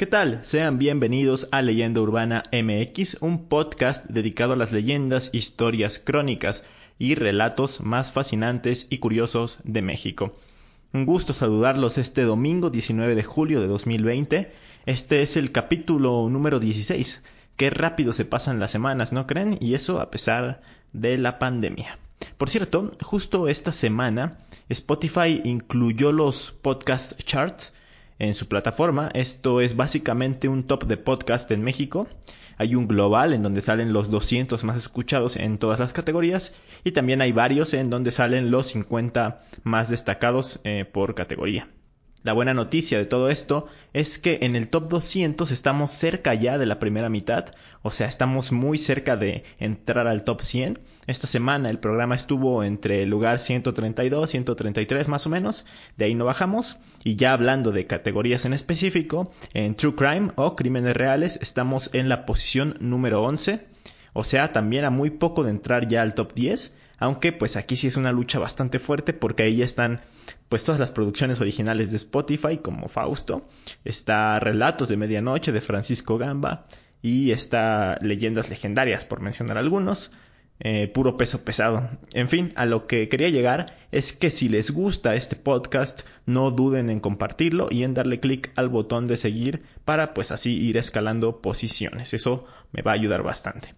¿Qué tal? Sean bienvenidos a Leyenda Urbana MX, un podcast dedicado a las leyendas, historias, crónicas y relatos más fascinantes y curiosos de México. Un gusto saludarlos este domingo 19 de julio de 2020. Este es el capítulo número 16. Qué rápido se pasan las semanas, ¿no creen? Y eso a pesar de la pandemia. Por cierto, justo esta semana Spotify incluyó los podcast charts en su plataforma. Esto es básicamente un top de podcast en México. Hay un global en donde salen los 200 más escuchados en todas las categorías y también hay varios en donde salen los 50 más destacados eh, por categoría. La buena noticia de todo esto es que en el top 200 estamos cerca ya de la primera mitad, o sea, estamos muy cerca de entrar al top 100. Esta semana el programa estuvo entre el lugar 132, 133 más o menos, de ahí no bajamos. Y ya hablando de categorías en específico, en True Crime o Crímenes Reales estamos en la posición número 11, o sea, también a muy poco de entrar ya al top 10 aunque pues aquí sí es una lucha bastante fuerte porque ahí ya están pues todas las producciones originales de Spotify como Fausto, está Relatos de Medianoche de Francisco Gamba y está Leyendas Legendarias por mencionar algunos, eh, puro peso pesado. En fin, a lo que quería llegar es que si les gusta este podcast, no duden en compartirlo y en darle clic al botón de seguir para pues así ir escalando posiciones. Eso me va a ayudar bastante.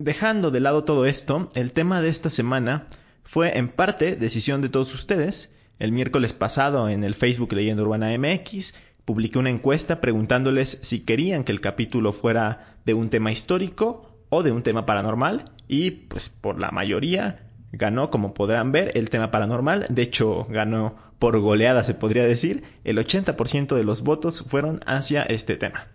Dejando de lado todo esto, el tema de esta semana fue en parte decisión de todos ustedes. El miércoles pasado en el Facebook Leyenda Urbana MX publiqué una encuesta preguntándoles si querían que el capítulo fuera de un tema histórico o de un tema paranormal y pues por la mayoría ganó, como podrán ver, el tema paranormal. De hecho, ganó por goleada, se podría decir. El 80% de los votos fueron hacia este tema.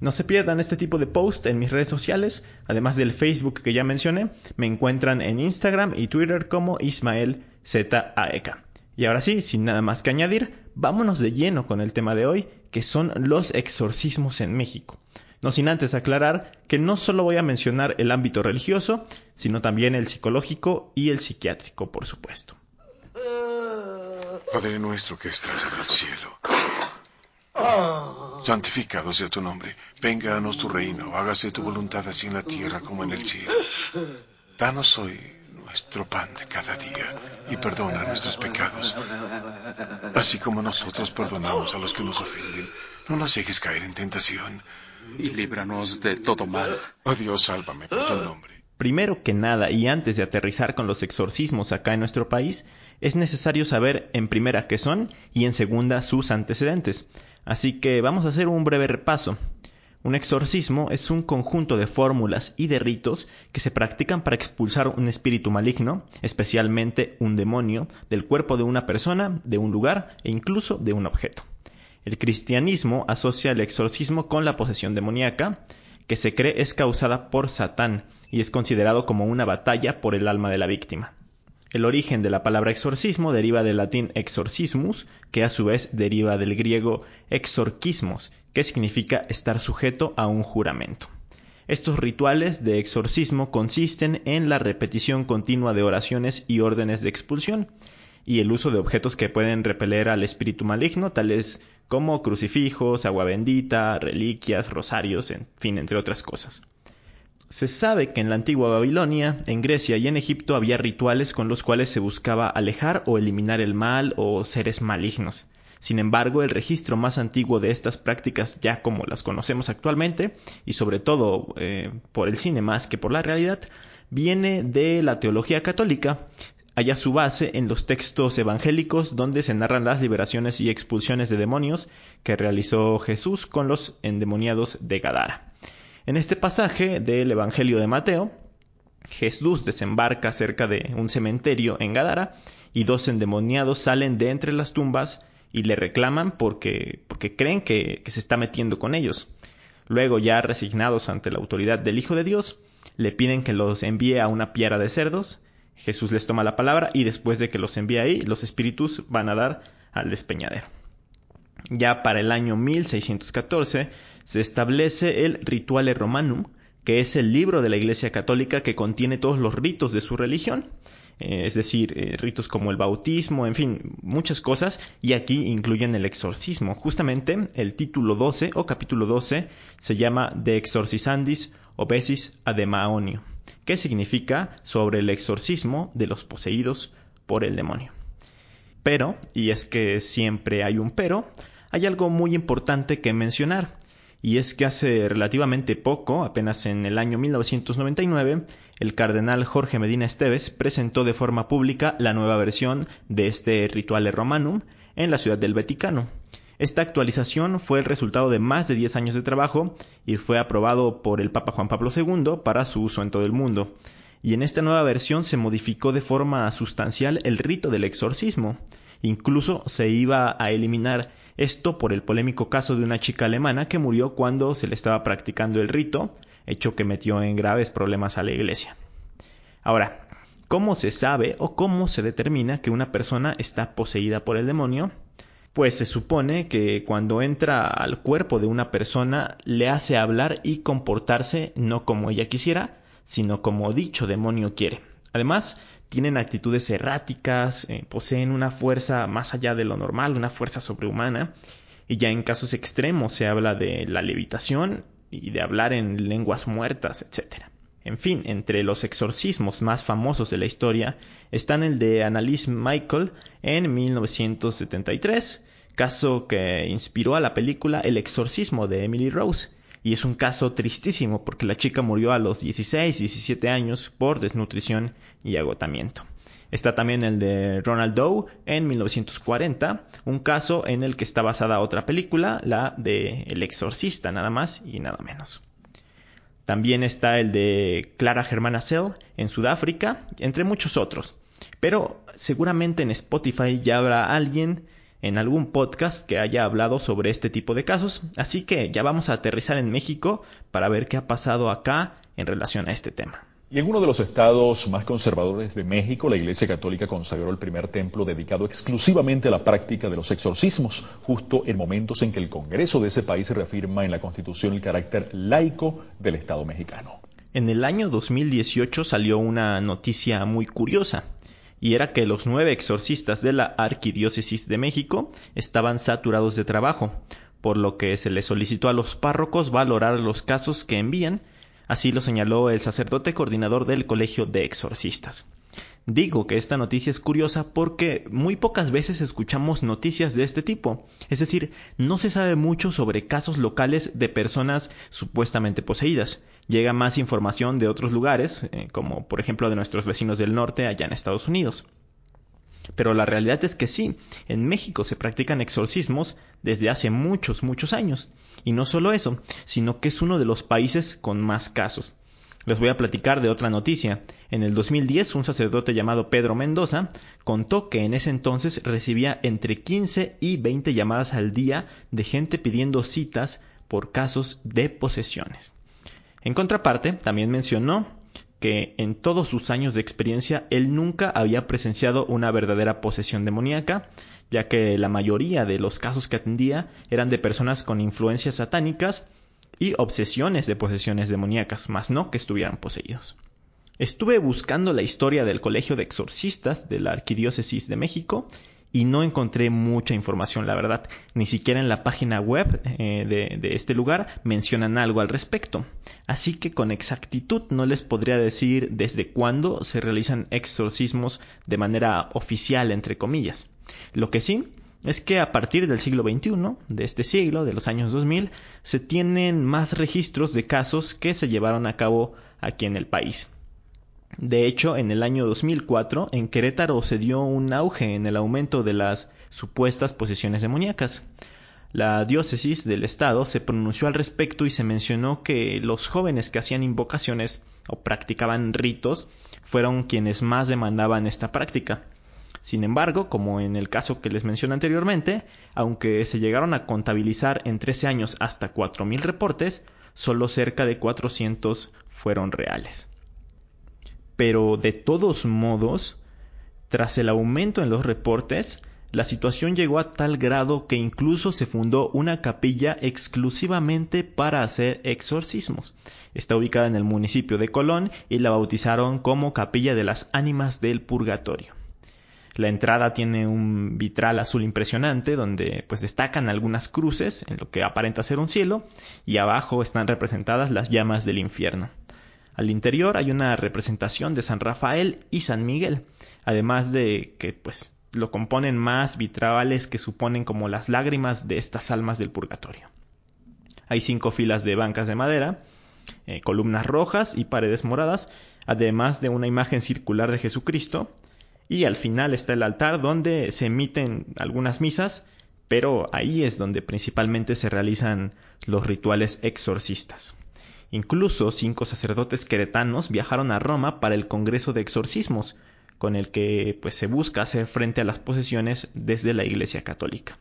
No se pierdan este tipo de post en mis redes sociales, además del Facebook que ya mencioné, me encuentran en Instagram y Twitter como Ismael. Y ahora sí, sin nada más que añadir, vámonos de lleno con el tema de hoy, que son los exorcismos en México. No sin antes aclarar que no solo voy a mencionar el ámbito religioso, sino también el psicológico y el psiquiátrico, por supuesto. Padre nuestro que estás en el cielo Santificado sea tu nombre. Venga a tu reino. Hágase tu voluntad así en la tierra como en el cielo. Danos hoy nuestro pan de cada día y perdona nuestros pecados, así como nosotros perdonamos a los que nos ofenden. No nos dejes caer en tentación. Y líbranos de todo mal. Oh Dios, sálvame por tu nombre. Primero que nada, y antes de aterrizar con los exorcismos acá en nuestro país, es necesario saber en primera qué son y en segunda sus antecedentes. Así que vamos a hacer un breve repaso. Un exorcismo es un conjunto de fórmulas y de ritos que se practican para expulsar un espíritu maligno, especialmente un demonio, del cuerpo de una persona, de un lugar e incluso de un objeto. El cristianismo asocia el exorcismo con la posesión demoníaca, que se cree es causada por Satán y es considerado como una batalla por el alma de la víctima. El origen de la palabra exorcismo deriva del latín exorcismus, que a su vez deriva del griego exorquismos, que significa estar sujeto a un juramento. Estos rituales de exorcismo consisten en la repetición continua de oraciones y órdenes de expulsión, y el uso de objetos que pueden repeler al espíritu maligno, tales como crucifijos, agua bendita, reliquias, rosarios, en fin, entre otras cosas. Se sabe que en la antigua Babilonia, en Grecia y en Egipto había rituales con los cuales se buscaba alejar o eliminar el mal o seres malignos. Sin embargo, el registro más antiguo de estas prácticas, ya como las conocemos actualmente, y sobre todo eh, por el cine más que por la realidad, viene de la teología católica, haya su base en los textos evangélicos donde se narran las liberaciones y expulsiones de demonios que realizó Jesús con los endemoniados de Gadara. En este pasaje del Evangelio de Mateo, Jesús desembarca cerca de un cementerio en Gadara y dos endemoniados salen de entre las tumbas y le reclaman porque, porque creen que, que se está metiendo con ellos. Luego, ya resignados ante la autoridad del Hijo de Dios, le piden que los envíe a una piara de cerdos Jesús les toma la palabra y después de que los envía ahí, los espíritus van a dar al despeñadero. Ya para el año 1614 se establece el Rituale Romanum, que es el libro de la Iglesia Católica que contiene todos los ritos de su religión, eh, es decir, eh, ritos como el bautismo, en fin, muchas cosas, y aquí incluyen el exorcismo. Justamente el título 12 o capítulo 12 se llama De Exorcisandis Obesis Ademaonio, que significa sobre el exorcismo de los poseídos por el demonio. Pero, y es que siempre hay un pero, hay algo muy importante que mencionar, y es que hace relativamente poco, apenas en el año 1999, el cardenal Jorge Medina Esteves presentó de forma pública la nueva versión de este Rituale Romanum en la ciudad del Vaticano. Esta actualización fue el resultado de más de 10 años de trabajo y fue aprobado por el Papa Juan Pablo II para su uso en todo el mundo. Y en esta nueva versión se modificó de forma sustancial el rito del exorcismo. Incluso se iba a eliminar esto por el polémico caso de una chica alemana que murió cuando se le estaba practicando el rito, hecho que metió en graves problemas a la iglesia. Ahora, ¿cómo se sabe o cómo se determina que una persona está poseída por el demonio? Pues se supone que cuando entra al cuerpo de una persona le hace hablar y comportarse no como ella quisiera, sino como dicho demonio quiere. Además, tienen actitudes erráticas, eh, poseen una fuerza más allá de lo normal, una fuerza sobrehumana, y ya en casos extremos se habla de la levitación y de hablar en lenguas muertas, etc. En fin, entre los exorcismos más famosos de la historia están el de Annalise Michael en 1973, caso que inspiró a la película El exorcismo de Emily Rose, y es un caso tristísimo porque la chica murió a los 16, 17 años por desnutrición y agotamiento. Está también el de Ronald Doe en 1940, un caso en el que está basada otra película, la de El Exorcista, nada más y nada menos. También está el de Clara Germana Cell en Sudáfrica, entre muchos otros. Pero seguramente en Spotify ya habrá alguien en algún podcast que haya hablado sobre este tipo de casos, así que ya vamos a aterrizar en México para ver qué ha pasado acá en relación a este tema. Y en uno de los estados más conservadores de México, la Iglesia Católica consagró el primer templo dedicado exclusivamente a la práctica de los exorcismos, justo en momentos en que el Congreso de ese país reafirma en la Constitución el carácter laico del Estado mexicano. En el año 2018 salió una noticia muy curiosa y era que los nueve exorcistas de la Arquidiócesis de México estaban saturados de trabajo, por lo que se les solicitó a los párrocos valorar los casos que envían, así lo señaló el sacerdote coordinador del Colegio de Exorcistas. Digo que esta noticia es curiosa porque muy pocas veces escuchamos noticias de este tipo, es decir, no se sabe mucho sobre casos locales de personas supuestamente poseídas. Llega más información de otros lugares, eh, como por ejemplo de nuestros vecinos del norte allá en Estados Unidos. Pero la realidad es que sí, en México se practican exorcismos desde hace muchos, muchos años. Y no solo eso, sino que es uno de los países con más casos. Les voy a platicar de otra noticia. En el 2010, un sacerdote llamado Pedro Mendoza contó que en ese entonces recibía entre 15 y 20 llamadas al día de gente pidiendo citas por casos de posesiones. En contraparte, también mencionó que en todos sus años de experiencia él nunca había presenciado una verdadera posesión demoníaca, ya que la mayoría de los casos que atendía eran de personas con influencias satánicas y obsesiones de posesiones demoníacas, más no que estuvieran poseídos. Estuve buscando la historia del Colegio de Exorcistas de la Arquidiócesis de México y no encontré mucha información, la verdad. Ni siquiera en la página web eh, de, de, este lugar mencionan algo al respecto. Así que con exactitud no les podría decir desde cuándo se realizan exorcismos de manera oficial, entre comillas. Lo que sí es que a partir del siglo XXI, de este siglo, de los años 2000, se tienen más registros de casos que se llevaron a cabo aquí en el país. De hecho, en el año 2004, en Querétaro se dio un auge en el aumento de las supuestas posesiones demoníacas. La diócesis del estado se pronunció al respecto y se mencionó que los jóvenes que hacían invocaciones o practicaban ritos fueron quienes más demandaban esta práctica. Sin embargo, como en el caso que les mencioné anteriormente, aunque se llegaron a contabilizar en 13 años hasta 4.000 reportes, solo cerca de 400 fueron reales. Pero de todos modos, tras el aumento en los reportes, la situación llegó a tal grado que incluso se fundó una capilla exclusivamente para hacer exorcismos. Está ubicada en el municipio de Colón y la bautizaron como Capilla de las Ánimas del Purgatorio. La entrada tiene un vitral azul impresionante donde pues destacan algunas cruces en lo que aparenta ser un cielo y abajo están representadas las llamas del infierno. Al interior hay una representación de San Rafael y San Miguel, además de que pues lo componen más vitrales que suponen como las lágrimas de estas almas del purgatorio. Hay cinco filas de bancas de madera, eh, columnas rojas y paredes moradas, además de una imagen circular de Jesucristo, y al final está el altar donde se emiten algunas misas, pero ahí es donde principalmente se realizan los rituales exorcistas. Incluso cinco sacerdotes queretanos viajaron a Roma para el Congreso de Exorcismos, con el que pues, se busca hacer frente a las posesiones desde la Iglesia Católica.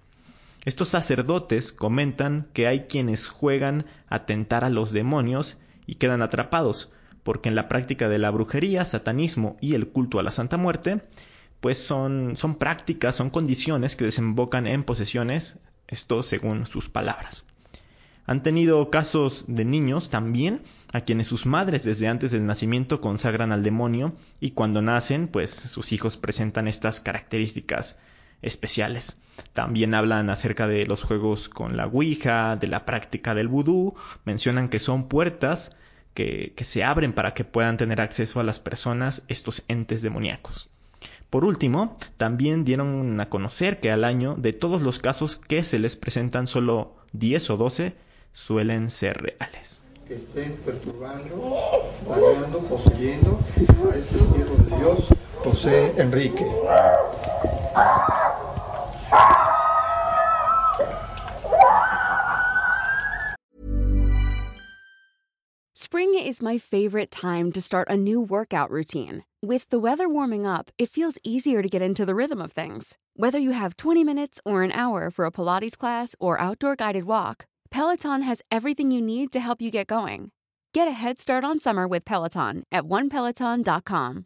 Estos sacerdotes comentan que hay quienes juegan a tentar a los demonios y quedan atrapados, porque en la práctica de la brujería, satanismo y el culto a la Santa Muerte, pues son, son prácticas, son condiciones que desembocan en posesiones, esto según sus palabras. Han tenido casos de niños también a quienes sus madres desde antes del nacimiento consagran al demonio y cuando nacen pues sus hijos presentan estas características especiales. También hablan acerca de los juegos con la Ouija, de la práctica del vudú, mencionan que son puertas que, que se abren para que puedan tener acceso a las personas estos entes demoníacos. Por último, también dieron a conocer que al año de todos los casos que se les presentan solo 10 o 12 suelen ser reales. Que estén perturbando, dañando, poseyendo a este siervo de Dios, José Enrique. Spring is my favorite time to start a new workout routine. With the weather warming up, it feels easier to get into the rhythm of things. Whether you have 20 minutes or an hour for a Pilates class or outdoor guided walk, Peloton has everything you need to help you get going. Get a head start on summer with Peloton at onepeloton.com.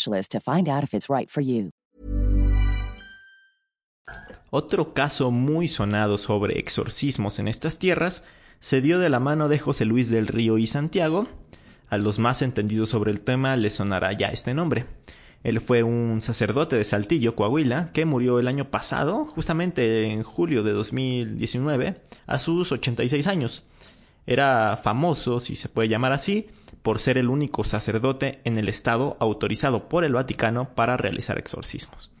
to find out if it's right for you. Otro caso muy sonado sobre exorcismos en estas tierras se dio de la mano de José Luis del Río y Santiago. A los más entendidos sobre el tema les sonará ya este nombre. Él fue un sacerdote de Saltillo, Coahuila, que murió el año pasado, justamente en julio de 2019, a sus 86 años. Era famoso, si se puede llamar así, por ser el único sacerdote en el estado autorizado por el Vaticano para realizar exorcismos.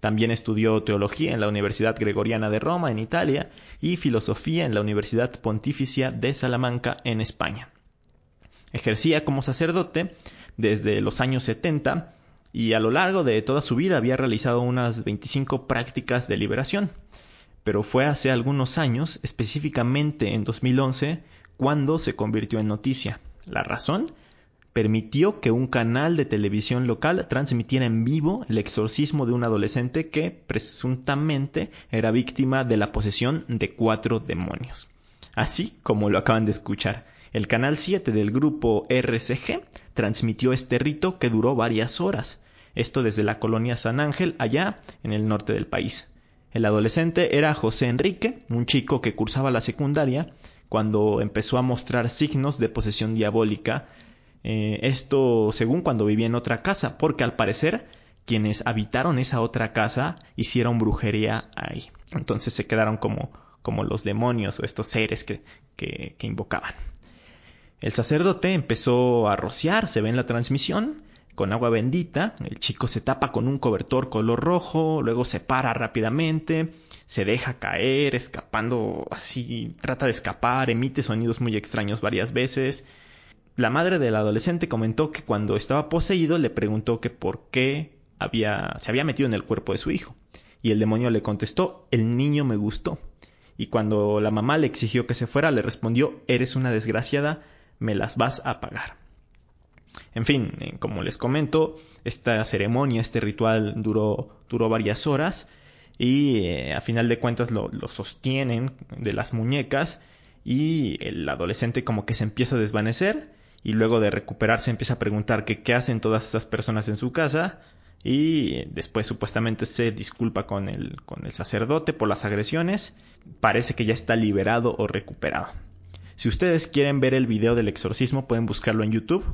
También estudió teología en la Universidad Gregoriana de Roma, en Italia, y filosofía en la Universidad Pontificia de Salamanca, en España. Ejercía como sacerdote desde los años 70 y a lo largo de toda su vida había realizado unas 25 prácticas de liberación. Pero fue hace algunos años, específicamente en 2011, cuando se convirtió en noticia. La razón permitió que un canal de televisión local transmitiera en vivo el exorcismo de un adolescente que presuntamente era víctima de la posesión de cuatro demonios. Así como lo acaban de escuchar, el canal 7 del grupo RCG transmitió este rito que duró varias horas, esto desde la colonia San Ángel, allá en el norte del país. El adolescente era José Enrique, un chico que cursaba la secundaria, cuando empezó a mostrar signos de posesión diabólica. Eh, esto según cuando vivía en otra casa, porque al parecer quienes habitaron esa otra casa hicieron brujería ahí. Entonces se quedaron como, como los demonios o estos seres que, que, que invocaban. El sacerdote empezó a rociar, se ve en la transmisión, con agua bendita. El chico se tapa con un cobertor color rojo, luego se para rápidamente, se deja caer, escapando así, trata de escapar, emite sonidos muy extraños varias veces. La madre del adolescente comentó que cuando estaba poseído le preguntó que por qué había, se había metido en el cuerpo de su hijo. Y el demonio le contestó, el niño me gustó. Y cuando la mamá le exigió que se fuera, le respondió, eres una desgraciada, me las vas a pagar. En fin, eh, como les comento, esta ceremonia, este ritual duró, duró varias horas y eh, a final de cuentas lo, sostienen de las muñecas y el adolescente como que se empieza a desvanecer y luego de recuperarse empieza a preguntar que qué hacen todas esas personas en su casa y después supuestamente se disculpa con el, con el sacerdote por las agresiones. Parece que ya está liberado o recuperado. Si ustedes quieren ver el video del exorcismo pueden buscarlo en YouTube.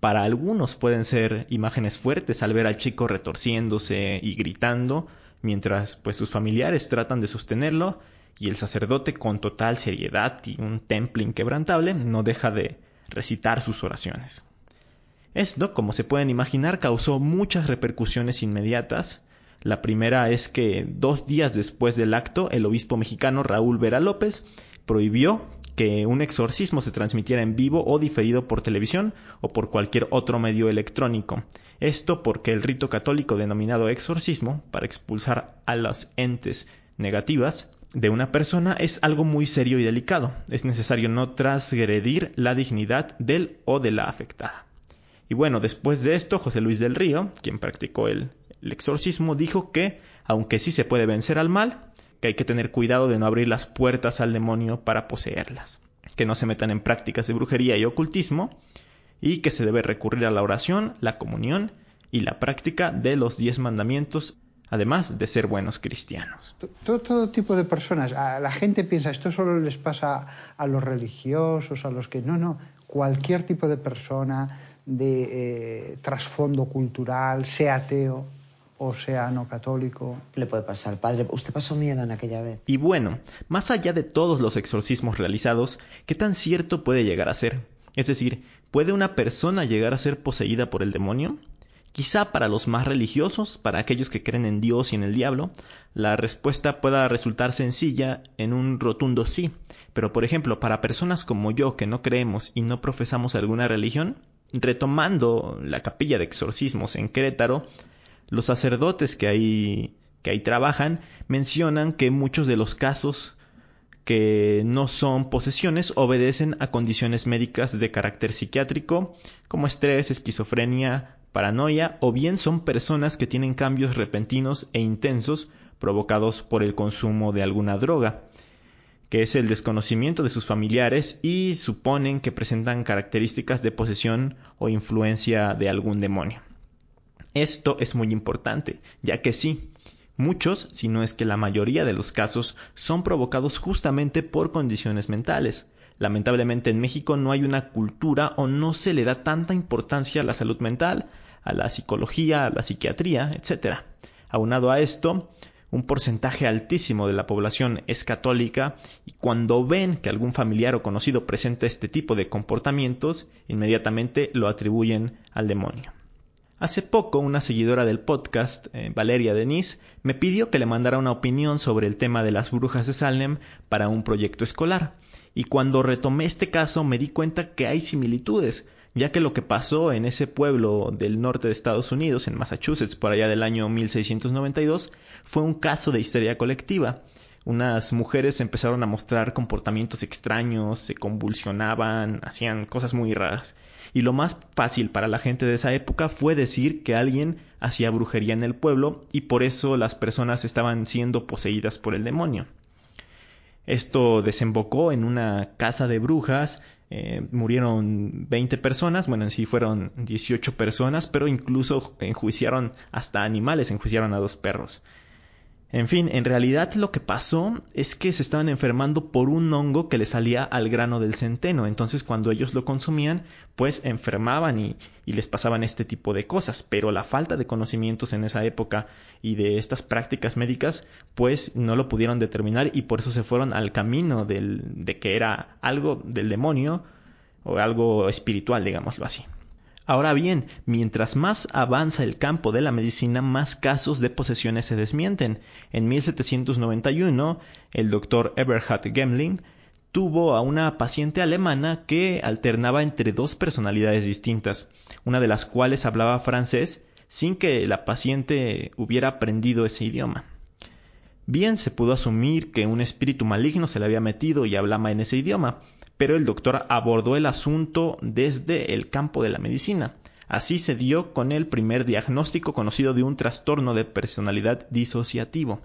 Para algunos pueden ser imágenes fuertes al ver al chico retorciéndose y gritando, mientras pues sus familiares tratan de sostenerlo y el sacerdote con total seriedad y un temple inquebrantable no deja de recitar sus oraciones. Esto, como se pueden imaginar, causó muchas repercusiones inmediatas. La primera es que dos días después del acto, el obispo mexicano Raúl Vera López prohibió que un exorcismo se transmitiera en vivo o diferido por televisión o por cualquier otro medio electrónico. Esto porque el rito católico denominado exorcismo, para expulsar a las entes negativas de una persona, es algo muy serio y delicado. Es necesario no transgredir la dignidad del o de la afectada. Y bueno, después de esto, José Luis del Río, quien practicó el, el exorcismo, dijo que, aunque sí se puede vencer al mal, que hay que tener cuidado de no abrir las puertas al demonio para poseerlas, que no se metan en prácticas de brujería y ocultismo, y que se debe recurrir a la oración, la comunión y la práctica de los diez mandamientos, además de ser buenos cristianos. Todo, tipo de personas, la gente piensa, esto solo les pasa a los religiosos, a los que no, no, cualquier tipo de persona de eh, trasfondo cultural, sea ateo, o sea no católico. Le puede pasar, padre. Usted pasó miedo en aquella vez. Y bueno, más allá de todos los exorcismos realizados, ¿qué tan cierto puede llegar a ser? Es decir, ¿puede una persona llegar a ser poseída por el demonio? Quizá para los más religiosos, para aquellos que creen en Dios y en el diablo, la respuesta pueda resultar sencilla en un rotundo sí. Pero por ejemplo, para personas como yo que no creemos y no profesamos alguna religión, retomando la capilla de exorcismos en Querétaro, los sacerdotes que ahí, que ahí trabajan mencionan que muchos de los casos que no son posesiones obedecen a condiciones médicas de carácter psiquiátrico como estrés, esquizofrenia, paranoia o bien son personas que tienen cambios repentinos e intensos provocados por el consumo de alguna droga, que es el desconocimiento de sus familiares y suponen que presentan características de posesión o influencia de algún demonio. Esto es muy importante, ya que sí, muchos, si no es que la mayoría de los casos, son provocados justamente por condiciones mentales. Lamentablemente en México no hay una cultura o no se le da tanta importancia a la salud mental, a la psicología, a la psiquiatría, etc. Aunado a esto, un porcentaje altísimo de la población es católica y cuando ven que algún familiar o conocido presenta este tipo de comportamientos, inmediatamente lo atribuyen al demonio. Hace poco una seguidora del podcast, eh, Valeria Denise, me pidió que le mandara una opinión sobre el tema de las brujas de Salem para un proyecto escolar. Y cuando retomé este caso me di cuenta que hay similitudes, ya que lo que pasó en ese pueblo del norte de Estados Unidos, en Massachusetts, por allá del año 1692, fue un caso de histeria colectiva. Unas mujeres empezaron a mostrar comportamientos extraños, se convulsionaban, hacían cosas muy raras y lo más fácil para la gente de esa época fue decir que alguien hacía brujería en el pueblo y por eso las personas estaban siendo poseídas por el demonio. Esto desembocó en una casa de brujas, eh, murieron 20 personas, bueno, en sí fueron 18 personas, pero incluso enjuiciaron hasta animales, enjuiciaron a dos perros. En fin, en realidad lo que pasó es que se estaban enfermando por un hongo que le salía al grano del centeno. Entonces cuando ellos lo consumían, pues enfermaban y, y, les pasaban este tipo de cosas. Pero la falta de conocimientos en esa época y de estas prácticas médicas, pues no lo pudieron determinar y por eso se fueron al camino del, de que era algo del demonio o algo espiritual, digámoslo así. Ahora bien, mientras más avanza el campo de la medicina, más casos de posesiones se desmienten. En 1791, el doctor Eberhard Gemling tuvo a una paciente alemana que alternaba entre dos personalidades distintas, una de las cuales hablaba francés sin que la paciente hubiera aprendido ese idioma. Bien se pudo asumir que un espíritu maligno se le había metido y hablaba en ese idioma, pero el doctor abordó el asunto desde el campo de la medicina. Así se dio con el primer diagnóstico conocido de un trastorno de personalidad disociativo.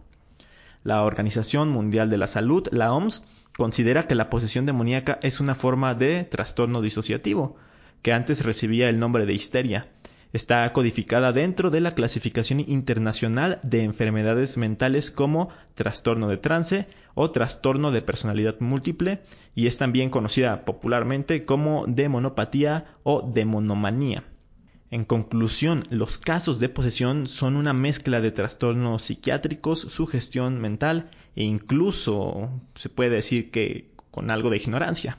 La Organización Mundial de la Salud, la OMS, considera que la posesión demoníaca es una forma de trastorno disociativo, que antes recibía el nombre de histeria, Está codificada dentro de la clasificación internacional de enfermedades mentales como trastorno de trance o trastorno de personalidad múltiple y es también conocida popularmente como demonopatía o demonomanía. En conclusión, los casos de posesión son una mezcla de trastornos psiquiátricos, sugestión mental e incluso se puede decir que con algo de ignorancia.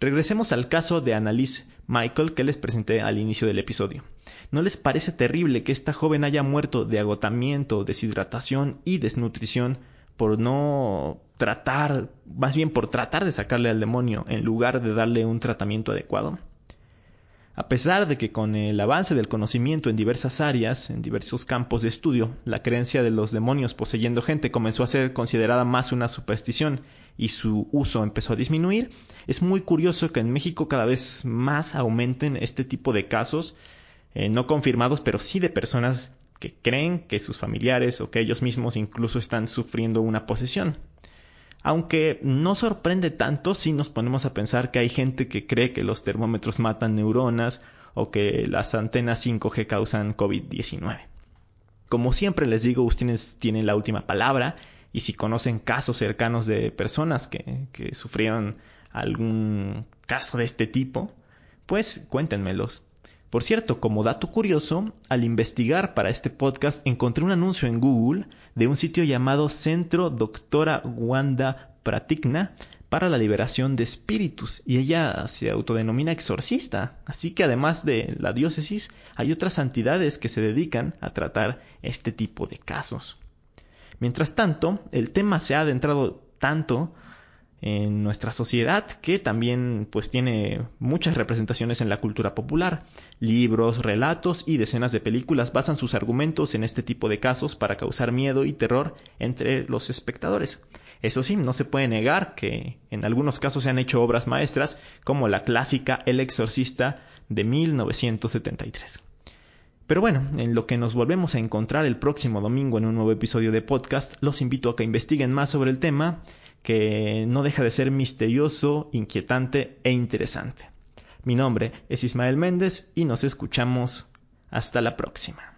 Regresemos al caso de Annalise Michael que les presenté al inicio del episodio. ¿No les parece terrible que esta joven haya muerto de agotamiento, deshidratación y desnutrición por no tratar, más bien por tratar de sacarle al demonio en lugar de darle un tratamiento adecuado? A pesar de que con el avance del conocimiento en diversas áreas, en diversos campos de estudio, la creencia de los demonios poseyendo gente comenzó a ser considerada más una superstición y su uso empezó a disminuir, es muy curioso que en México cada vez más aumenten este tipo de casos eh, no confirmados, pero sí de personas que creen que sus familiares o que ellos mismos incluso están sufriendo una posesión. Aunque no sorprende tanto si nos ponemos a pensar que hay gente que cree que los termómetros matan neuronas o que las antenas 5G causan COVID-19. Como siempre les digo, ustedes tienen la última palabra y si conocen casos cercanos de personas que, que sufrieron algún caso de este tipo, pues cuéntenmelos. Por cierto, como dato curioso, al investigar para este podcast encontré un anuncio en Google de un sitio llamado Centro Doctora Wanda Pratigna para la liberación de espíritus y ella se autodenomina exorcista, así que además de la diócesis hay otras santidades que se dedican a tratar este tipo de casos. Mientras tanto, el tema se ha adentrado tanto en nuestra sociedad que también pues tiene muchas representaciones en la cultura popular. Libros, relatos y decenas de películas basan sus argumentos en este tipo de casos para causar miedo y terror entre los espectadores. Eso sí, no se puede negar que en algunos casos se han hecho obras maestras como la clásica El exorcista de 1973. Pero bueno, en lo que nos volvemos a encontrar el próximo domingo en un nuevo episodio de podcast, los invito a que investiguen más sobre el tema que no deja de ser misterioso, inquietante e interesante. Mi nombre es Ismael Méndez y nos escuchamos hasta la próxima.